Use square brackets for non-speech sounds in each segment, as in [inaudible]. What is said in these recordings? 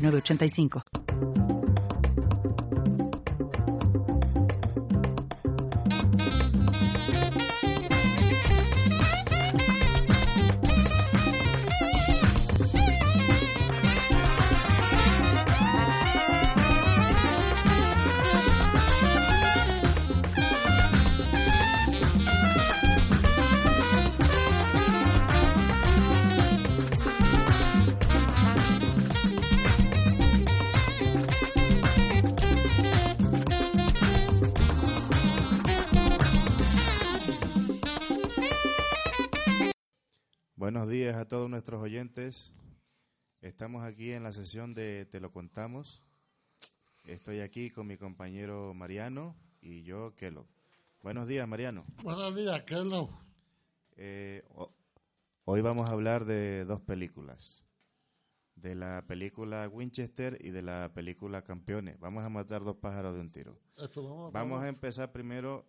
8985. 985. a todos nuestros oyentes. Estamos aquí en la sesión de Te lo contamos. Estoy aquí con mi compañero Mariano y yo, Kelo. Buenos días, Mariano. Buenos días, Kelo. Eh, hoy vamos a hablar de dos películas. De la película Winchester y de la película Campeones. Vamos a matar dos pájaros de un tiro. vamos a empezar primero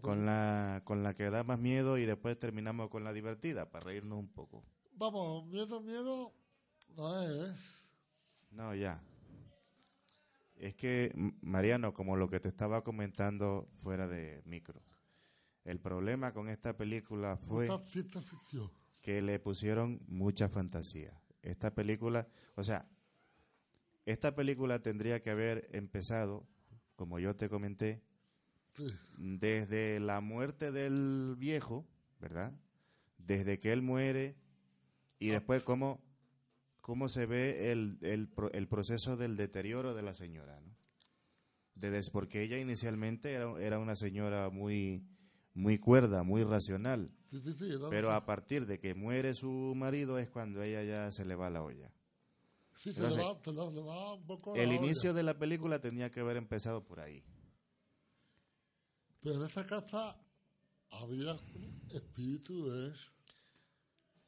con la, con la que da más miedo y después terminamos con la divertida, para reírnos un poco. Vamos, miedo, miedo, no es. No, ya. Es que, Mariano, como lo que te estaba comentando fuera de micro, el problema con esta película fue que le pusieron mucha fantasía. Esta película, o sea, esta película tendría que haber empezado, como yo te comenté, desde la muerte del viejo, ¿verdad? Desde que él muere y después cómo, cómo se ve el, el, el proceso del deterioro de la señora, ¿no? Desde, porque ella inicialmente era, era una señora muy, muy cuerda, muy racional. pero a partir de que muere su marido es cuando ella ya se le va la olla. el inicio de la película tenía que haber empezado por ahí. Pero en esa casa había espíritus.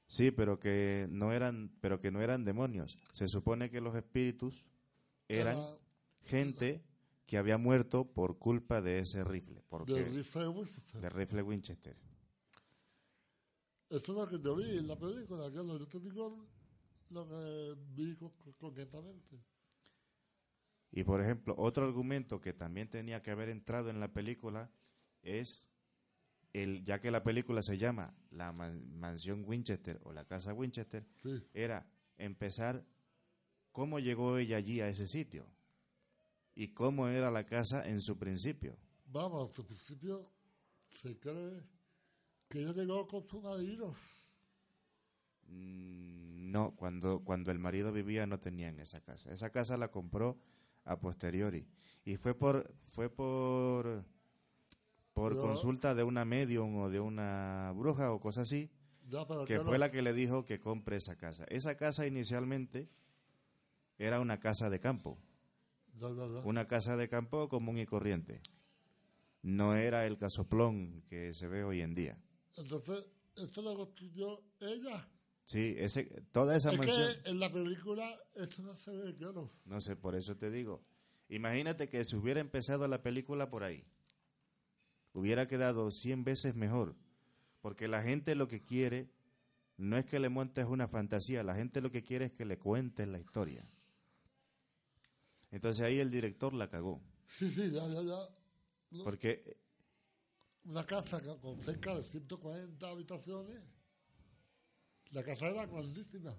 Sí, pero que no eran, pero que no eran demonios. Se supone que los espíritus eran gente que había muerto por culpa de ese rifle. Porque, del rifle Winchester. Del rifle Winchester. Eso es lo que yo vi en la película, que yo te digo lo que vi concretamente. Y por ejemplo, otro argumento que también tenía que haber entrado en la película es el, ya que la película se llama La Mansión Winchester o La Casa Winchester, era empezar cómo llegó ella allí a ese sitio y cómo era la casa en su principio. Vamos, en su principio se cree que ella llegó con su marido. Mm, no, cuando, cuando el marido vivía no tenían esa casa. Esa casa la compró a posteriori. Y fue por, fue por por consulta de una medium o de una bruja o cosa así, que fue la que le dijo que compre esa casa. Esa casa inicialmente era una casa de campo. una casa de campo común y corriente. No era el casoplón que se ve hoy en día. Entonces, ¿esto lo construyó ella? Sí, ese, toda esa es Que en la película esto no se ve claro. No sé, por eso te digo. Imagínate que se hubiera empezado la película por ahí hubiera quedado cien veces mejor. Porque la gente lo que quiere no es que le montes una fantasía, la gente lo que quiere es que le cuentes la historia. Entonces ahí el director la cagó. Sí, sí, ya, ya, ya. Porque... Una casa con cerca de 140 habitaciones. La casa era grandísima.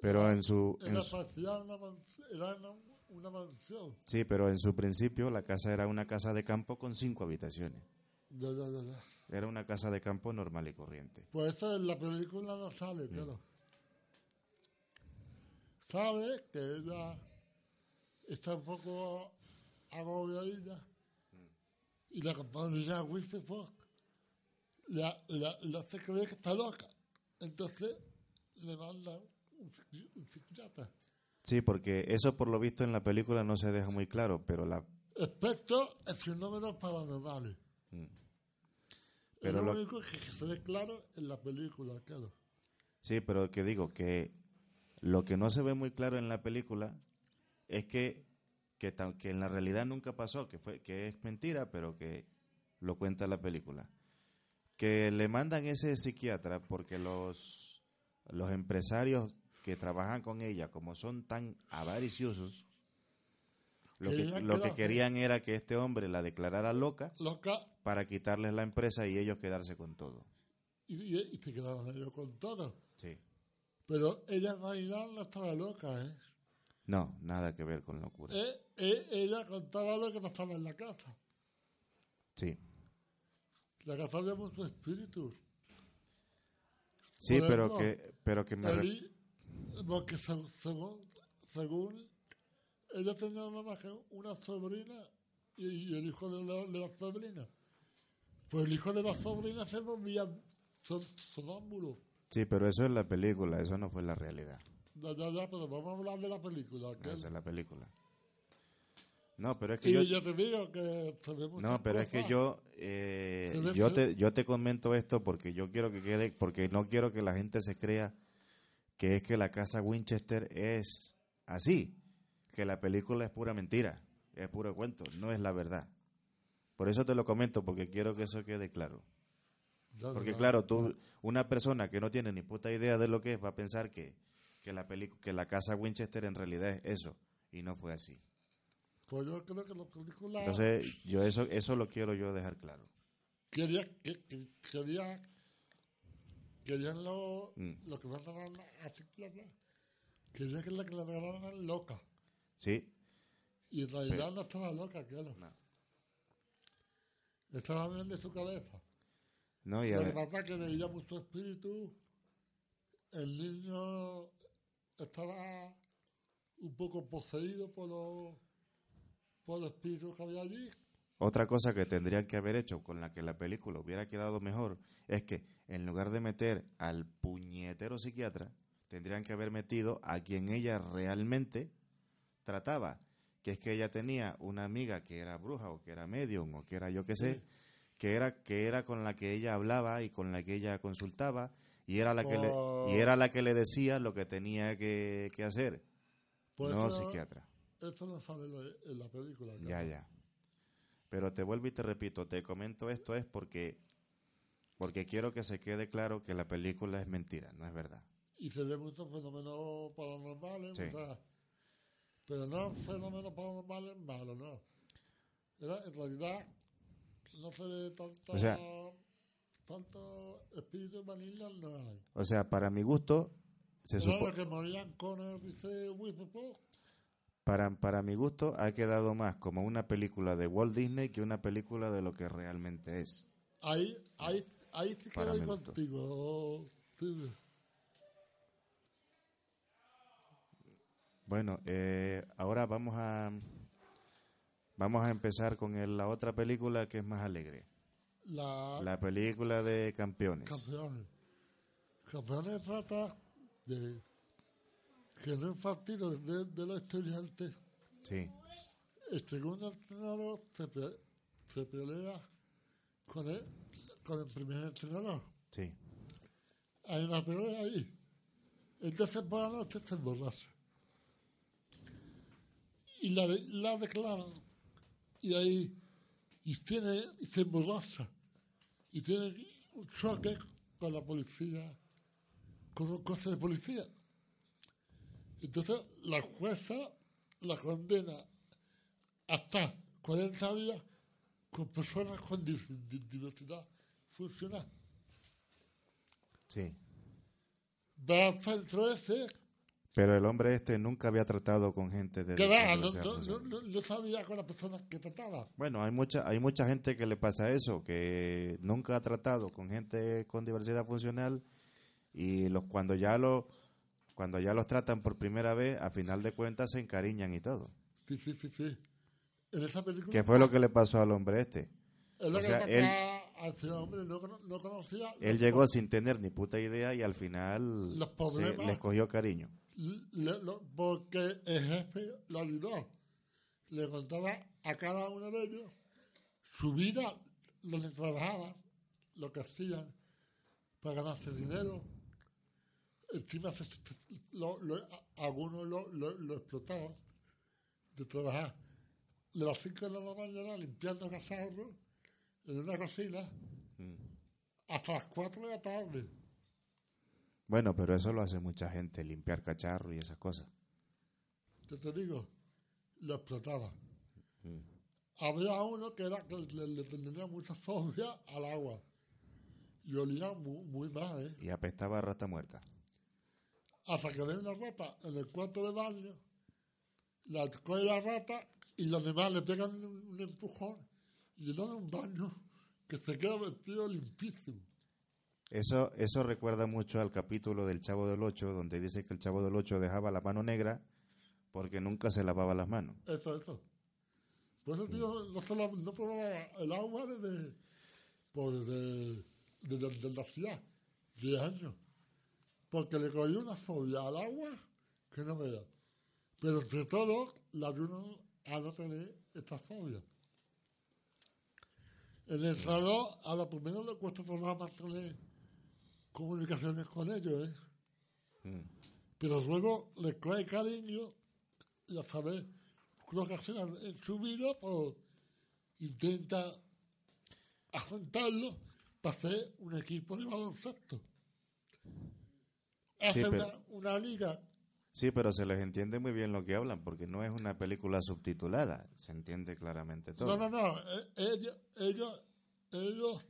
Pero en su... Era, una, una mansión. Sí, pero en su principio la casa era una casa de campo con cinco habitaciones. Ya, ya, ya, Era una casa de campo normal y corriente. Pues eso en la película no sale, mm. claro. Sabe que ella está un poco agobiadita mm. y la compañía Wilson Fox la, la, la hace creer que está loca. Entonces le manda un psiquiatra. Sí, porque eso por lo visto en la película no se deja muy claro, pero la... Excepto el fenómeno paranormales. Mm. Pero es lo, único que se ve claro en la película, claro. Sí, pero que digo que lo que no se ve muy claro en la película es que, que, que en la realidad nunca pasó, que, fue, que es mentira, pero que lo cuenta la película. Que le mandan ese psiquiatra porque los, los empresarios que trabajan con ella, como son tan avariciosos, lo que, lo que querían era que este hombre la declarara loca, para quitarles la empresa y ellos quedarse con todo. Y, y, se quedaron ellos con todo. Sí. Pero ella realidad no estaba loca, ¿eh? No, nada que ver con locura. Eh, eh, ella contaba lo que pasaba en la casa. Sí. La casa había muchos espíritus. Sí, pero que, pero que me... porque según, según, ella tenía una, más una sobrina y, el hijo de la, de la, sobrina. Pues el hijo de la sobrina se volvía sonámbulo. Sí, pero eso es la película, eso no fue la realidad. Ya, ya, ya, pero vamos a hablar de la película. Esa es la película. No, pero es que yo... te digo que No, pero es que yo eh, yo te yo te comento esto porque yo quiero que quede porque no quiero que la gente se crea que es que la casa Winchester es así, que la película es pura mentira, es puro cuento, no es la verdad. Por eso te lo comento porque quiero que eso quede claro. Porque claro, tú una persona que no tiene ni puta idea de lo que es va a pensar que que la que la casa Winchester en realidad es eso y no fue así. Pues yo creo que la película... Entonces, yo eso, eso lo quiero yo dejar claro. Quería, que, quería, querían lo, mm. lo que van a dar a psiquiatra, quería que la declararan loca. Sí. Y en realidad no estaba loca, claro. No. Estaba bien de su cabeza. No, y Lo que pasa es que veía mucho espíritu. El niño estaba un poco poseído por los por los espíritus que había allí. Otra cosa que tendrían que haber hecho con la que la película hubiera quedado mejor es que en lugar de meter al puñetero psiquiatra, tendrían que haber metido a quien ella realmente trataba, que es que ella tenía una amiga que era bruja o que era medium o que era yo qué sé, que era que era con la que ella hablaba y con la que ella consultaba y era la que le, y era la que le decía lo que tenía que, hacer, pues no psiquiatra. Esto no sale en la película. Ya, ya. Pero te vuelvo y te repito, te comento esto es porque porque quiero que se quede claro que la película es mentira, no es verdad. Y se ve muchos fenómenos paranormales, o sea, pero no fenómenos paranormales malos, no. en realidad no se ve tanto, o sea, tanto espíritu vanilla, no hay. O sea, para mi gusto, se supone... que morían con el para, para mi gusto ha quedado más como una película de Walt Disney que una película de lo que realmente es. Ahí, ahí, ahí sí quedo contigo. Bueno, eh, ahora vamos a vamos a empezar con la otra película que es más alegre. La, la película de campeones. Campeones. Campeones trata de que en un partido de, de los estudiantes, sí. el segundo entrenador se, se pelea con el, con el primer entrenador. Sí. Hay una pelea ahí. Entonces por la noche se emborracha. Y la, la declaran. Y ahí y, tiene, y se emborracha. Y tiene un choque con la policía, con cosas de policía. Entonces la jueza la condena hasta 40 días con personas con diversidad funcional. Sí. Al centro ese. Pero el hombre este nunca había tratado con gente de... Que va, no, sabía con las personas que trataba. Bueno, hay mucha, hay mucha gente que le pasa eso, que nunca ha tratado con gente con diversidad funcional y los cuando ya lo cuando ya los tratan por primera vez, a final de cuentas se encariñan y todo. Sí, sí, sí, sí. En esa película... ¿Qué fue lo que le pasó al hombre este? o sea, él, hombre no, conocía él llegó sin tener ni puta idea y al final le cogió cariño. porque el jefe lo ayudó. Le contaba a cada uno de ellos su vida, donde trabajaban, lo que hacían para ganarse dinero. Encima algunos lo, explotaban de trabajar de las 5 de la mañana limpiando cacharros en una cocina mm. hasta las 4 de la tarde. Bueno, pero eso lo hace mucha gente, limpiar cacharros y esas cosas. Yo te digo, lo explotaba. Mm. Había uno que, era, que le, tenía mucha fobia al agua. Y olía muy, mal, ¿eh? Y apestaba a rata muerta. Hasta que ve una rata en el cuarto de baño, la coge la rata y los demás le pegan un, empujón y le dan un baño que se queda vestido limpísimo. Eso, eso recuerda mucho al capítulo del Chavo del Ocho, donde dice que el Chavo del Ocho dejaba la mano negra porque nunca se lavaba las manos. Eso, eso. Por eso, tío, no, se no probaba el agua desde, por desde, desde, la ciudad, 10 años. Porque le cogió una fobia al agua que no me da. Pero entre todo, la ayuno a no tener esta fobia. En el salón, a lo primero le cuesta trabajar tener comunicaciones con ellos, ¿eh? Mm. Pero luego les coge cariño y a saber lo que hacen en su vida, pues intenta afrontarlo para hacer un equipo de baloncesto. Hace una, liga. Sí, pero se les entiende muy bien lo que hablan, porque no es una película subtitulada, se entiende claramente todo. No, no, no, ellos, ellos, ellos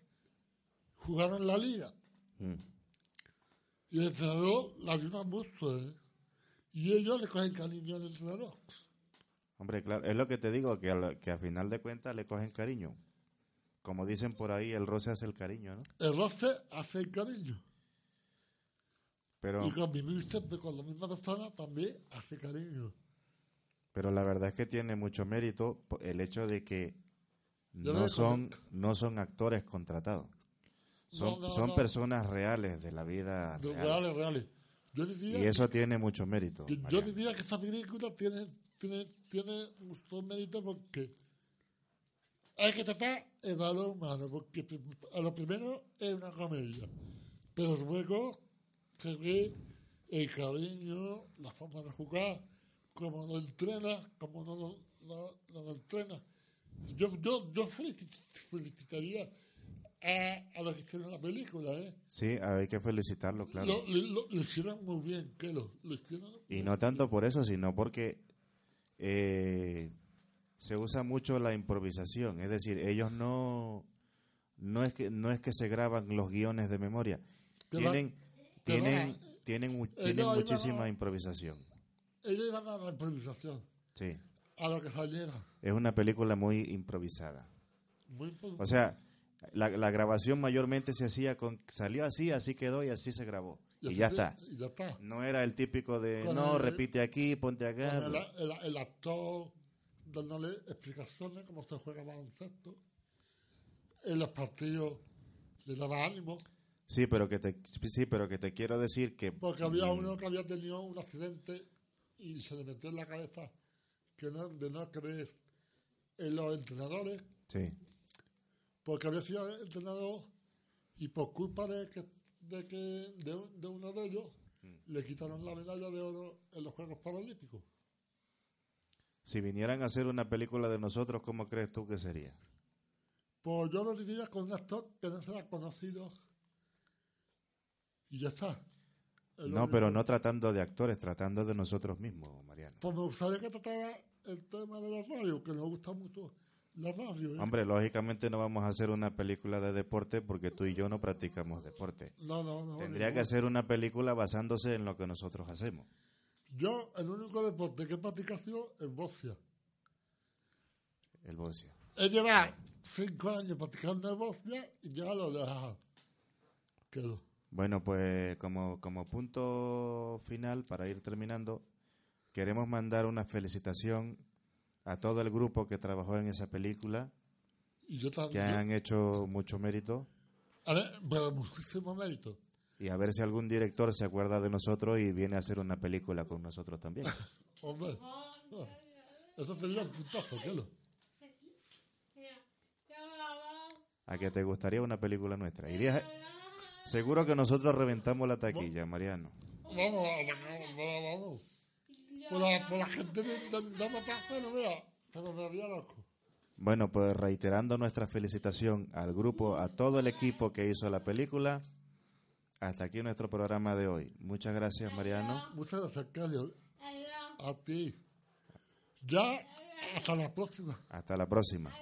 jugaron la liga. Mm. Y el entrenador la ayuda mucho, ¿eh? Y ellos le cogen cariño al entrenador. Hombre, claro, es lo que te digo, que, al, que a final de cuentas le cogen cariño. Como dicen por ahí, el roce hace el cariño, ¿no? El roce hace el cariño. Pero, y con, con la misma persona también hace cariño. Pero la verdad es que tiene mucho mérito el hecho de que no son, no son actores contratados. Son, personas reales de la vida. reales, reales. y eso tiene mucho mérito. Yo, diría que esta película tiene, tiene, tiene mucho mérito porque hay que tratar el valor humano, porque a lo primero es una comedia, pero luego se ve el cariño, la forma de jugar, cómo lo entrena, cómo no lo, entrena. Yo, yo, yo felicitaría a, los que hicieron la película, ¿eh? Sí, hay que felicitarlo, claro. Lo, hicieron muy bien, que lo, hicieron Y no tanto por eso, sino porque eh, se usa mucho la improvisación. Es decir, ellos no no es que no es que se graban los guiones de memoria. Tienen tienen tienen, tienen muchísima improvisación. Ellos iban a la improvisación. Sí. A lo que saliera. Es una película muy improvisada. Muy o sea, la, la, grabación mayormente se hacía con, salió así, así quedó y así se grabó. Y, ya, está. No era el típico de, no, repite aquí, ponte acá. El, actor dándole explicaciones cómo se juega baloncesto. En los partidos le daba ánimo. Sí, pero que te, sí, pero que te quiero decir que... Porque había mm, uno que había tenido un accidente y se le metió en la cabeza que no, de no creer en los entrenadores. Sí porque había sido entrenador y por culpa de que de, que, de, uno de ellos mm. le quitaron la medalla de oro en los Juegos Paralímpicos. Si vinieran a hacer una película de nosotros, ¿cómo crees tú que sería? Pues yo lo diría con un actor que no sea conocido y ya está. no, pero no tratando de actores, tratando de nosotros mismos, Mariano. Pues me gustaría que tratara el tema de la radio, que nos gusta mucho ¿eh? Hombre, lógicamente no vamos a hacer una película de deporte porque tú y yo no practicamos deporte. No, no, no. Tendría que hacer una película basándose en lo que nosotros hacemos. Yo, el único deporte que he practicado es boxeo. El boxeo. He llevado cinco años practicando el boxeo y ya lo he dejado. Quedó. Bueno, pues como, como punto final, para ir terminando, queremos mandar una felicitación a todo el grupo que trabajó en esa película, y yo que han hecho mucho mérito. A ver, muchísimo mérito. Y a ver si algún director se acuerda de nosotros y viene a hacer una película con nosotros también. [laughs] Hombre, eso sería un puntazo, claro. ¿A que te gustaría una película nuestra? ¿Irías? Seguro que nosotros reventamos la taquilla, Mariano. Vamos, vamos, vamos. Por la, por la gente de, de, de Matafuera, mira, se me volvería loco. Bueno, pues reiterando nuestra felicitación al grupo, a todo el equipo que hizo la película. Hasta aquí nuestro programa de hoy. Muchas gracias, Mariano. Muchas gracias, Carlos. A ti. Ya, hasta la próxima. Hasta la próxima.